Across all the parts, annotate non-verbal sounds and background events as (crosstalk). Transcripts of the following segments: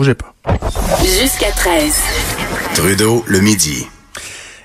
Bougez pas. Jusqu'à 13. Trudeau, le midi.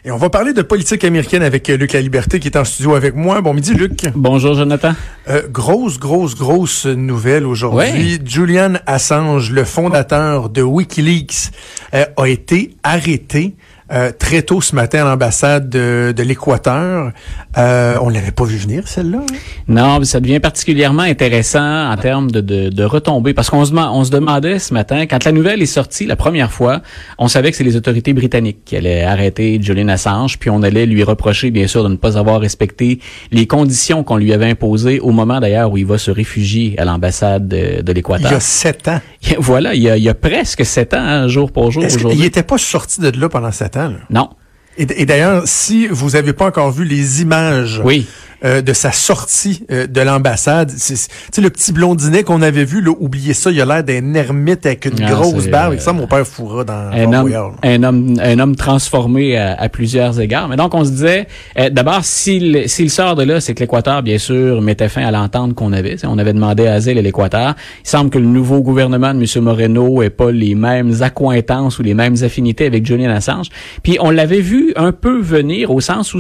Et on va parler de politique américaine avec Luc La Liberté qui est en studio avec moi. Bon midi, Luc. Bonjour, Jonathan. Euh, grosse, grosse, grosse nouvelle aujourd'hui. Julian Assange, le fondateur de Wikileaks, euh, a été arrêté euh, très tôt ce matin à l'ambassade de, de l'Équateur. Euh, on l'avait pas vu venir, celle-là. Hein? Non, ça devient particulièrement intéressant en termes de, de, de retombées. Parce qu'on se, on se demandait ce matin, quand la nouvelle est sortie la première fois, on savait que c'est les autorités britanniques qui allaient arrêter Julian Assange, puis on allait lui reprocher, bien sûr, de ne pas avoir respecté les conditions qu'on lui avait imposées au moment d'ailleurs où il va se réfugier à l'ambassade de, de l'Équateur. Il y a sept ans. (laughs) Voilà, il y a, il y a presque sept ans, hein, jour pour jour. Il n'était pas sorti de là pendant sept ans? Là. Non. Et, et d'ailleurs, si vous n'avez pas encore vu les images oui. Euh, de sa sortie euh, de l'ambassade, c'est le petit blondinet qu'on avait vu, là, oubliez ça, il a l'air d'un ermite avec une Ah, grosse barbe, euh, ça, mon père fourra dans un homme, un homme, un homme transformé à, à plusieurs égards. Mais donc, on se disait, euh, d'abord, s'il sort de là, c'est que l'Équateur, bien sûr, mettait fin à l'entente qu'on avait. T'sais, on avait demandé asile à l'Équateur. Il semble que le nouveau gouvernement de M. Moreno ait pas les mêmes accointances ou les mêmes affinités avec Julian Assange. Puis, on l'avait vu un peu venir au sens où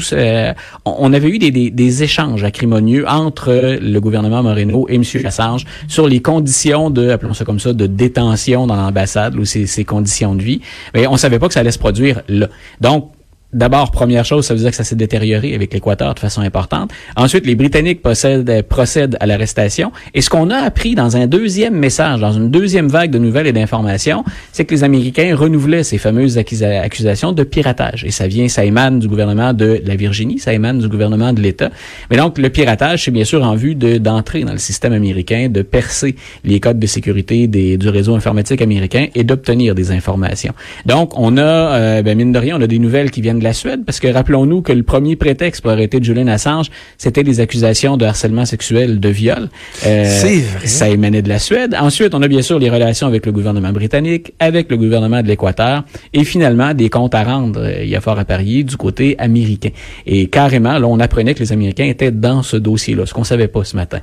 on avait eu des, des, des, échanges acrimonieux entre le gouvernement Moreno et M. Assange sur les conditions de, appelons ça comme ça, de détention dans l'ambassade ou ses, ses conditions de vie. Mais on savait pas que ça allait se produire là. Donc, D'abord, première chose, ça veut dire que ça s'est détérioré avec l'Équateur de façon importante. Ensuite, les Britanniques possèdent, procèdent à l'arrestation. Et ce qu'on a appris dans un deuxième message, dans une deuxième vague de nouvelles et d'informations, c'est que les Américains renouvelaient ces fameuses accusa accusations de piratage. Et ça vient, ça émane du gouvernement de la Virginie, ça émane du gouvernement de l'État. Mais donc, le piratage, c'est bien sûr en vue d'entrer dans le système américain, de percer les codes de sécurité du réseau informatique américain et d'obtenir des informations. Donc, on a, euh, ben, mine de rien, on a des nouvelles qui viennent de la Suède, parce que rappelons-nous que le premier prétexte pour arrêter Julian Assange, c'était des accusations de harcèlement sexuel, de viol. Euh, C'est vrai. Ça émanait de la Suède. Ensuite, on a bien sûr les relations avec le gouvernement britannique, avec le gouvernement de l'Équateur, et finalement des comptes à rendre, euh, il y a fort à parier, du côté américain. Et carrément, là, on apprenait que les Américains étaient dans ce dossier-là, ce qu'on savait pas ce matin.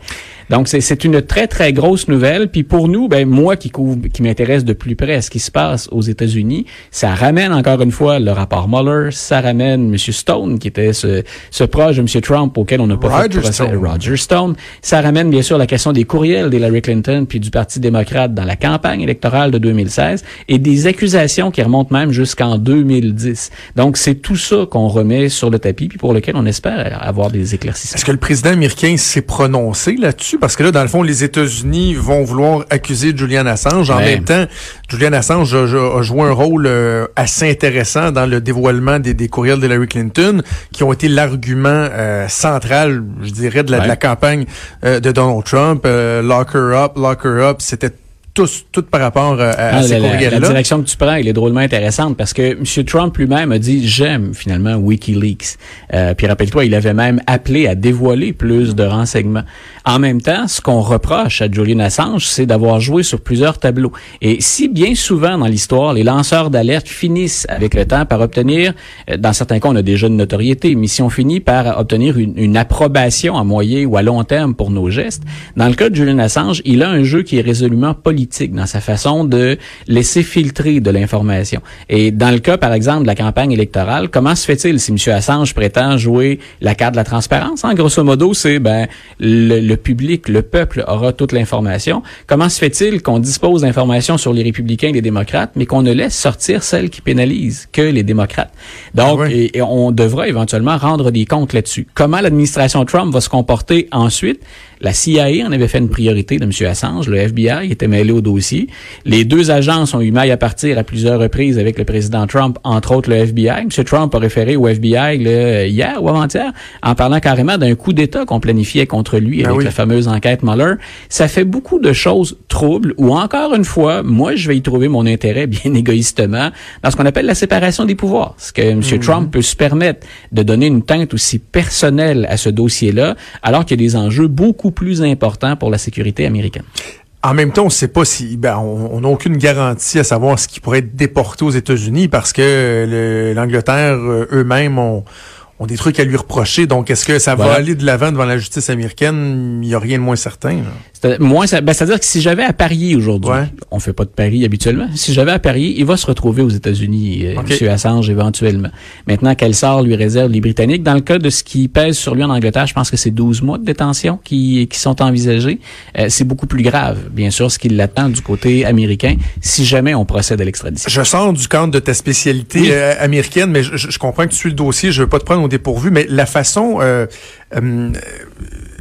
Donc, c'est une très, très grosse nouvelle. Puis pour nous, ben moi qui, couvre, qui m'intéresse de plus près à ce qui se passe aux États-Unis, ça ramène encore une fois le rapport Mueller, ça ramène M. Stone, qui était ce, ce proche de M. Trump auquel on n'a pas Roger fait de procès, Stone. Roger Stone. Ça ramène bien sûr la question des courriels d'Hillary Clinton puis du Parti démocrate dans la campagne électorale de 2016 et des accusations qui remontent même jusqu'en 2010. Donc c'est tout ça qu'on remet sur le tapis puis pour lequel on espère avoir des éclaircissements. Est-ce que le président américain s'est prononcé là-dessus? Parce que là, dans le fond, les États-Unis vont vouloir accuser Julian Assange. En même temps, Julian Assange a, joué un rôle euh, assez intéressant dans le dévoilement des, des courriels d'Hillary Clinton, qui ont été l'argument euh, central, je dirais, de la, de campagne euh, de Donald Trump. Euh, lock her up, lock her up, c'était tous, tout par rapport euh, à, à Ah, ces la, la- la courriels-là. direction que tu prends, elle est drôlement intéressante parce que M. Trump lui-même a dit j'aime finalement WikiLeaks. Euh, puis rappelle-toi, il avait même appelé à dévoiler plus de renseignements. En même temps, ce qu'on reproche à Julian Assange, c'est d'avoir joué sur plusieurs tableaux. Et si bien souvent dans l'histoire, les lanceurs d'alerte finissent avec le temps par obtenir, euh, dans certains cas, on a déjà une notoriété, mais si on finit par obtenir une, une approbation à moyen ou à long terme pour nos gestes, dans le cas de Julian Assange, il a un jeu qui est résolument politique dans sa façon de laisser filtrer de l'information. Et dans le cas, par exemple, de la campagne électorale, comment se fait-il si M. Assange prétend jouer la carte de la transparence? En grosso modo, c'est ben le, le public, le peuple aura toute l'information. Comment se fait-il qu'on dispose d'informations sur les républicains et les démocrates, mais qu'on ne laisse sortir celles qui pénalisent que les démocrates? Donc, Ah et on devra éventuellement rendre des comptes là-dessus. Comment l'administration Trump va se comporter ensuite? La CIA en avait fait une priorité de M. Assange. Le FBI était mêlé au dossier. Les deux agences ont eu maille à partir à plusieurs reprises avec le président Trump, entre autres le FBI. M. Trump a référé au FBI là, hier ou avant-hier en parlant carrément d'un coup d'État qu'on planifiait contre lui Ben avec oui. la fameuse enquête Mueller. Ça fait beaucoup de choses troubles où, encore une fois, moi, je vais y trouver mon intérêt (laughs) bien égoïstement dans ce qu'on appelle la séparation des pouvoirs. Ce que M. Trump peut se permettre de donner une teinte aussi personnelle à ce dossier-là, alors qu'il y a des enjeux beaucoup plus importants pour la sécurité américaine. En même temps, on ne sait pas si ben, on n'a aucune garantie à savoir ce qui pourrait être déporté aux États-Unis parce que le- l'Angleterre euh, eux-mêmes ont, ont des trucs à lui reprocher. Donc, est-ce que ça va aller de l'avant devant la justice américaine? Il n'y a rien de moins certain. là. Moins, ben, c'est-à-dire que si j'avais à parier aujourd'hui, on fait pas de paris habituellement. Si j'avais à parier, il va se retrouver aux États-Unis, euh, M. Assange éventuellement. Maintenant, quel sort lui réserve les Britanniques? Dans le cas de ce qui pèse sur lui en Angleterre, je pense que c'est 12 mois de détention qui, qui sont envisagés. Euh, c'est beaucoup plus grave, bien sûr, ce qui l'attend du côté américain si jamais on procède à l'extradition. Je sors du cadre de ta spécialité euh, américaine, mais je, je, comprends que tu suis le dossier. Je veux pas te prendre au dépourvu, mais la façon euh,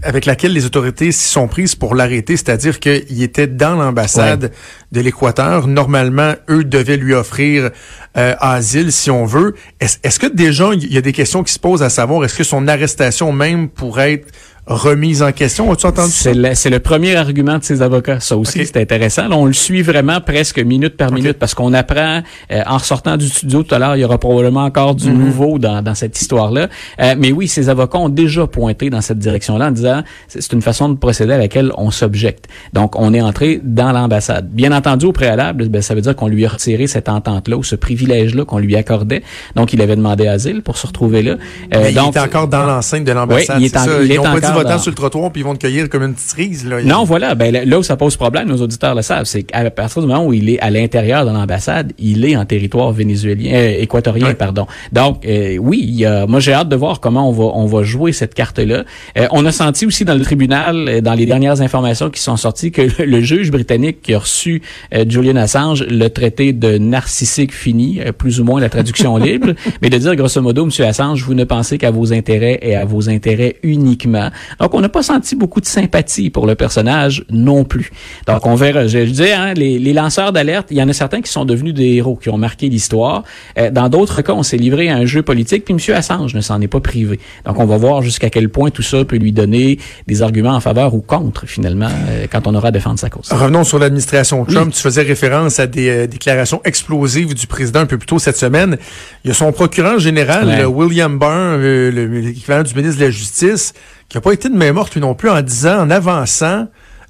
avec laquelle les autorités s'y sont prises pour l'arrêter, c'est-à-dire qu'il était dans l'ambassade de l'Équateur. Normalement, eux devaient lui offrir euh, asile, si on veut. Est-ce que déjà, il y a des questions qui se posent à savoir, est-ce que son arrestation même pourrait être remise en question. As-tu entendu c'est le, c'est le premier argument de ses avocats. Ça aussi, c'est intéressant. on le suit vraiment presque minute par minute parce qu'on apprend, euh, en ressortant du studio tout à l'heure, il y aura probablement encore du mhm. nouveau dans, dans cette histoire-là. Euh, mais oui, ses avocats ont déjà pointé dans cette direction-là en disant c'est une façon de procéder à laquelle on s'objecte. Donc, on est entré dans l'ambassade. Bien entendu, au préalable, ben, ça veut dire qu'on lui a retiré cette entente-là ou ce privilège-là qu'on lui accordait. Donc, il avait demandé asile pour se retrouver là. Euh, donc, il est encore dans l'enceinte de l'ambassade. Oui, il est, en, il est encore va sur le trottoir puis ils vont te cueillir comme une petite cerise. Là. Non, voilà. Ben, là où ça pose problème, nos auditeurs le savent, c'est qu'à partir du moment où il est à l'intérieur de l'ambassade, il est en territoire vénézuélien, euh, équatorien, pardon. Donc, euh, oui, il y a, moi j'ai hâte de voir comment on va on va jouer cette carte-là. Euh, on a senti aussi dans le tribunal, dans les dernières informations qui sont sorties, que le, juge britannique qui a reçu Julian Assange le traité de narcissique fini, plus ou moins la traduction libre, (laughs) mais de dire grosso modo, Monsieur Assange, vous ne pensez qu'à vos intérêts et à vos intérêts uniquement. Donc, on n'a pas senti beaucoup de sympathie pour le personnage non plus. Donc, on verra. Je, je disais, hein, les, les, lanceurs d'alerte, il y en a certains qui sont devenus des héros, qui ont marqué l'histoire. Euh, dans d'autres cas, on s'est livré à un jeu politique, puis M. Assange ne s'en est pas privé. Donc, on va voir jusqu'à quel point tout ça peut lui donner des arguments en faveur ou contre, finalement, euh, quand on aura à défendre sa cause. Revenons sur l'administration Trump. Tu faisais référence à des euh, déclarations explosives du président un peu plus tôt cette semaine. Il y a son procureur général, William Barr, l'équivalent du ministre de la Justice, qui n'a pas été de main morte lui non plus en disant, en avançant,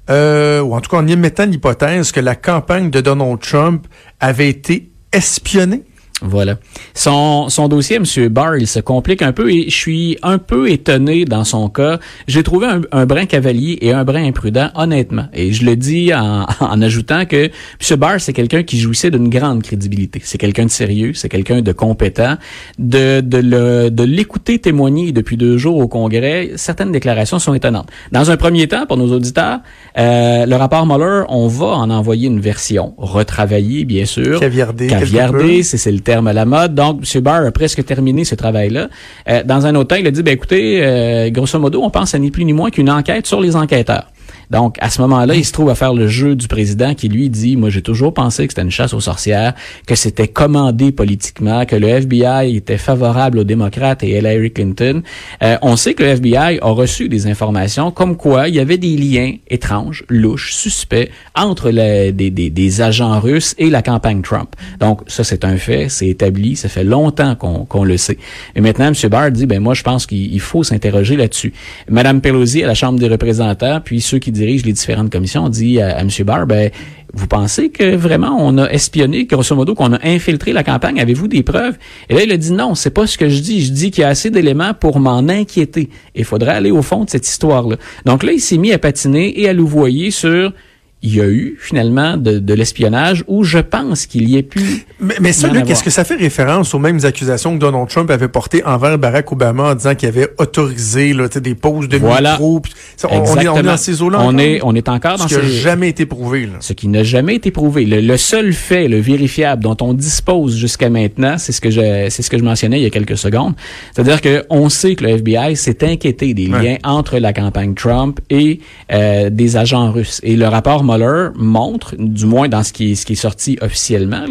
euh, ou en tout cas en émettant l'hypothèse que la campagne de Donald Trump avait été espionnée. Voilà. Son, son dossier, M. Barr, il se complique un peu et je suis un peu étonné dans son cas. J'ai trouvé un, brin cavalier et un brin imprudent, honnêtement. Et je le dis en, (laughs) en ajoutant que M. Barr, c'est quelqu'un qui jouissait d'une grande crédibilité. C'est quelqu'un de sérieux, c'est quelqu'un de compétent. De, de, le, de l'écouter témoigner depuis deux jours au Congrès, certaines déclarations sont étonnantes. Dans un premier temps, pour nos auditeurs, euh, le rapport Mueller, on va en envoyer une version retravaillée, bien sûr. Caviardée. Caviardée, c'est le terme la mode. Donc, M. Barr a presque terminé ce travail-là. Euh, dans un autre il a dit, ben écoutez, euh, grosso modo, on pense à ni plus ni moins qu'une enquête sur les enquêteurs. Donc, à ce moment-là, il se trouve à faire le jeu du président qui lui dit, moi, j'ai toujours pensé que c'était une chasse aux sorcières, que c'était commandé politiquement, que le FBI était favorable aux démocrates et Hillary Clinton. Euh, on sait que le FBI a reçu des informations comme quoi il y avait des liens étranges, louches, suspects entre les, des, des, agents russes et la campagne Trump. Donc, ça, c'est un fait, c'est établi, ça fait longtemps qu'on le sait. Et maintenant, M. Barr dit, ben moi, je pense qu'il faut s'interroger là-dessus. Madame Pelosi à la Chambre des représentants, puis ceux qui dirige les différentes commissions, dit à, M. Barr, ben, vous pensez que vraiment on a espionné, grosso modo, qu'on a infiltré la campagne? Avez-vous des preuves? Et là, il a dit non, c'est pas ce que je dis. Je dis qu'il y a assez d'éléments pour m'en inquiéter. Il faudrait aller au fond de cette histoire-là. Donc là, il s'est mis à patiner et à louvoyer sur il y a eu finalement de, de l'espionnage où je pense qu'il y ait pu. Mais, mais ça, qu'est-ce que ça fait référence aux mêmes accusations que Donald Trump avait portées envers Barack Obama en disant qu'il avait autorisé là, des pauses de voilà. micro. On, on, est, on est dans ces eaux-là. On est, on est encore dans ce qui n'a jamais été prouvé. Là. Ce qui n'a jamais été prouvé. Le, seul fait, le vérifiable dont on dispose jusqu'à maintenant, c'est ce que je, c'est ce que je mentionnais il y a quelques secondes. C'est-à-dire que on sait que le FBI s'est inquiété des liens entre la campagne Trump et euh, des agents russes. Et le rapport montre, du moins dans ce qui est, sorti officiellement,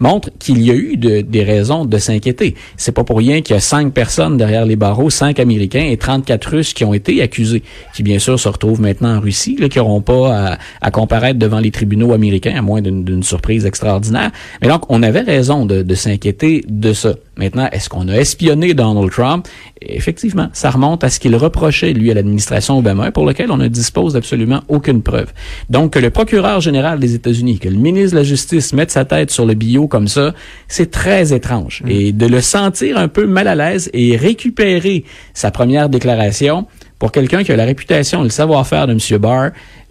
montre qu'il y a eu de, des raisons de s'inquiéter. C'est pas pour rien qu'il y a cinq personnes derrière les barreaux, cinq Américains et 34 Russes qui ont été accusés, qui bien sûr se retrouvent maintenant en Russie, là, qui n'auront pas à, comparaître devant les tribunaux américains, à moins d'une surprise extraordinaire. Mais donc, on avait raison de, s'inquiéter de ça. Maintenant, est-ce qu'on a espionné Donald Trump? Effectivement, ça remonte à ce qu'il reprochait, lui, à l'administration Obama, pour lequel on ne dispose absolument aucune preuve. Donc, procureur général des États-Unis, que le ministre de la Justice mette sa tête sur le bio comme ça, c'est très étrange. Mm. Et de le sentir un peu mal à l'aise et récupérer sa première déclaration, pour quelqu'un qui a la réputation, le savoir-faire de M. Barr,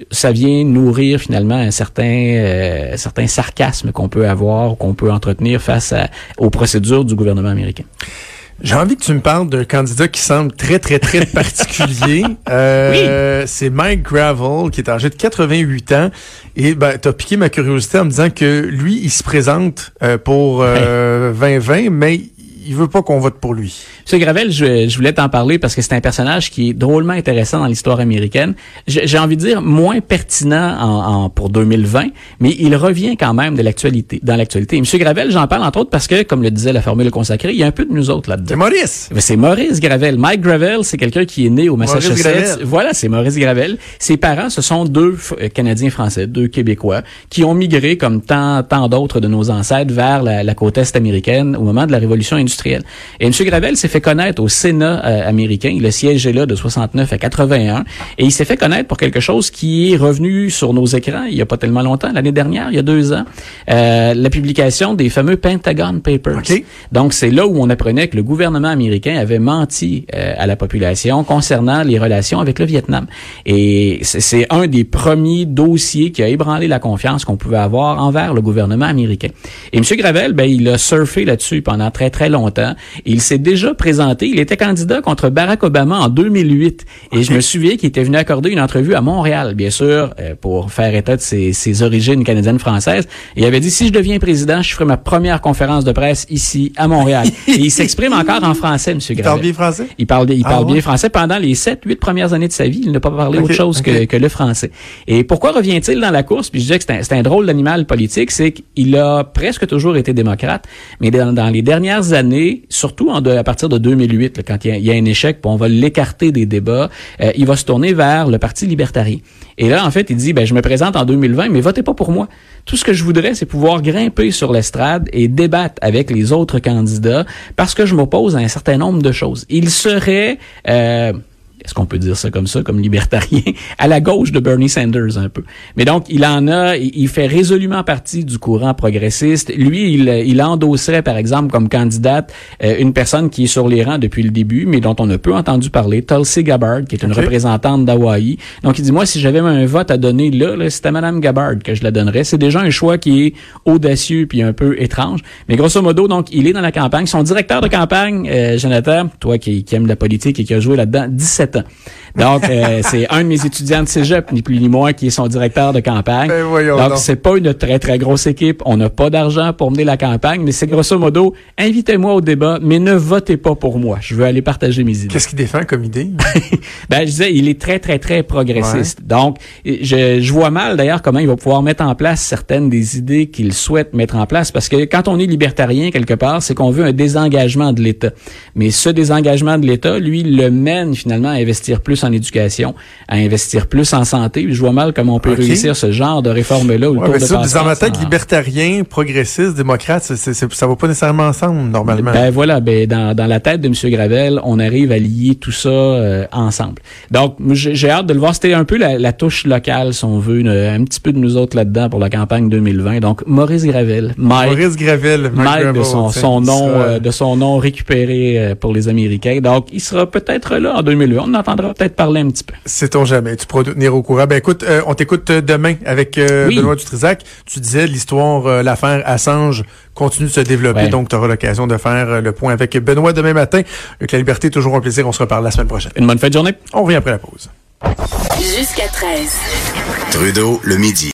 ça vient nourrir finalement un certain, euh, certain sarcasme qu'on peut avoir, qu'on peut entretenir face aux procédures du gouvernement américain. J'ai envie que tu me parles d'un candidat qui semble très, très, très (laughs) particulier. Euh, oui. C'est Mike Gravel, qui est âgé de 88 ans. Et ben, tu as piqué ma curiosité en me disant que lui, il se présente euh, pour euh, 2020, mais il veut pas qu'on vote pour lui. Monsieur Gravel, je, je voulais t'en parler parce que c'est un personnage qui est drôlement intéressant dans l'histoire américaine. J'ai envie de dire moins pertinent en, en, pour 2020, mais il revient quand même de l'actualité, dans l'actualité. Monsieur Gravel, j'en parle entre autres parce que, comme le disait la formule consacrée, il y a un peu de nous autres là-dedans. C'est Maurice. C'est Maurice Gravel. Mike Gravel, c'est quelqu'un qui est né au Massachusetts. Voilà, c'est Maurice Gravel. Ses parents, ce sont deux euh, Canadiens français, deux Québécois, qui ont migré comme tant, tant d'autres de nos ancêtres vers la, la côte est américaine au moment de la révolution industrielle et M. Gravel s'est fait connaître au Sénat euh, américain. Il a siégé là de 69 à 81. Et il s'est fait connaître pour quelque chose qui est revenu sur nos écrans il y a pas tellement longtemps, l'année dernière, il y a deux ans, euh, la publication des fameux Pentagon Papers. Donc, c'est là où on apprenait que le gouvernement américain avait menti euh, à la population concernant les relations avec le Vietnam. Et c'est un des premiers dossiers qui a ébranlé la confiance qu'on pouvait avoir envers le gouvernement américain. Et M. Gravel, ben, il a surfé là-dessus pendant très, très longtemps il s'est déjà présenté. Il était candidat contre Barack Obama en 2008. Et je me souviens qu'il était venu accorder une entrevue à Montréal, bien sûr, euh, pour faire état de ses, origines canadiennes françaises. il avait dit, si je deviens président, je ferai ma première conférence de presse ici, à Montréal. et il s'exprime encore en français, M. Gravel. Il parle bien français? Il parle, il parle ah bien français. Pendant les sept, huit premières années de sa vie, il n'a pas parlé autre chose que, que, le français. Et pourquoi revient-il dans la course? Puis je disais que c'est un, un, drôle d'animal politique, c'est qu'il a presque toujours été démocrate, mais dans, dans les dernières années, surtout à partir de 2008, quand il y, a, un échec, on va l'écarter des débats, euh, il va se tourner vers le Parti libertarien. Et là, en fait, il dit, ben, je me présente en 2020, mais votez pas pour moi. Tout ce que je voudrais, c'est pouvoir grimper sur l'estrade et débattre avec les autres candidats parce que je m'oppose à un certain nombre de choses. Il serait... Euh, est-ce qu'on peut dire ça comme ça, comme libertarien, (laughs) à la gauche de Bernie Sanders un peu. Mais donc, il en a, il fait résolument partie du courant progressiste. Lui, il, il endosserait, par exemple, comme candidate, euh, une personne qui est sur les rangs depuis le début, mais dont on a peu entendu parler, Tulsi Gabbard, qui est une représentante d'Hawaï. Donc, il dit, moi, si j'avais un vote à donner là, là c'était Mme Gabbard que je la donnerais. C'est déjà un choix qui est audacieux puis un peu étrange. Mais grosso modo, donc, il est dans la campagne. Son directeur de campagne, euh, Jonathan, toi qui, qui aime la politique et qui a joué là-dedans, 17 donc, euh, (laughs) c'est un de mes étudiants de cégep, ni plus ni moins, qui est son directeur de campagne. Ben donc, c'est pas une très, très grosse équipe. On n'a pas d'argent pour mener la campagne, mais c'est grosso modo, invitez-moi au débat, mais ne votez pas pour moi. Je veux aller partager mes idées. Qu'est-ce qu'il défend comme idée? (laughs) ben, je disais, il est très, très, très progressiste. Donc, je, je vois mal, d'ailleurs, comment il va pouvoir mettre en place certaines des idées qu'il souhaite mettre en place, parce que quand on est libertarien, quelque part, c'est qu'on veut un désengagement de l'État. Mais ce désengagement de l'État, lui, le mène finalement à investir plus en éducation, à investir plus en santé. Je vois mal comment on peut réussir ce genre de réforme-là. Ouais, mais ça, dans ma tête, libertarien, progressiste, démocrate, c ça va pas nécessairement ensemble, normalement. Ben voilà, ben dans, dans la tête de M. Gravel, on arrive à lier tout ça euh, ensemble. Donc, j'ai hâte de le voir. C'était un peu la, la, touche locale, si on veut, un petit peu de nous autres là-dedans pour la campagne 2020. Donc, Maurice Gravel. Mike, Maurice Gravel. Mike, de son, son nom, euh, de son nom récupéré euh, pour les Américains. Donc, il sera peut-être là en 2020. On entendra peut-être parler un petit peu. Sait-on jamais. Tu pourras nous tenir au courant. Ben écoute, euh, on t'écoute euh, demain avec euh, Benoît Dutrisac. Tu disais l'histoire, l'affaire Assange continue de se développer. Donc, tu auras l'occasion de faire le point avec Benoît demain matin. Avec la liberté, toujours un plaisir. On se reparle la semaine prochaine. Une bonne fin de journée. On revient après la pause. Jusqu'à 13. Trudeau, le midi.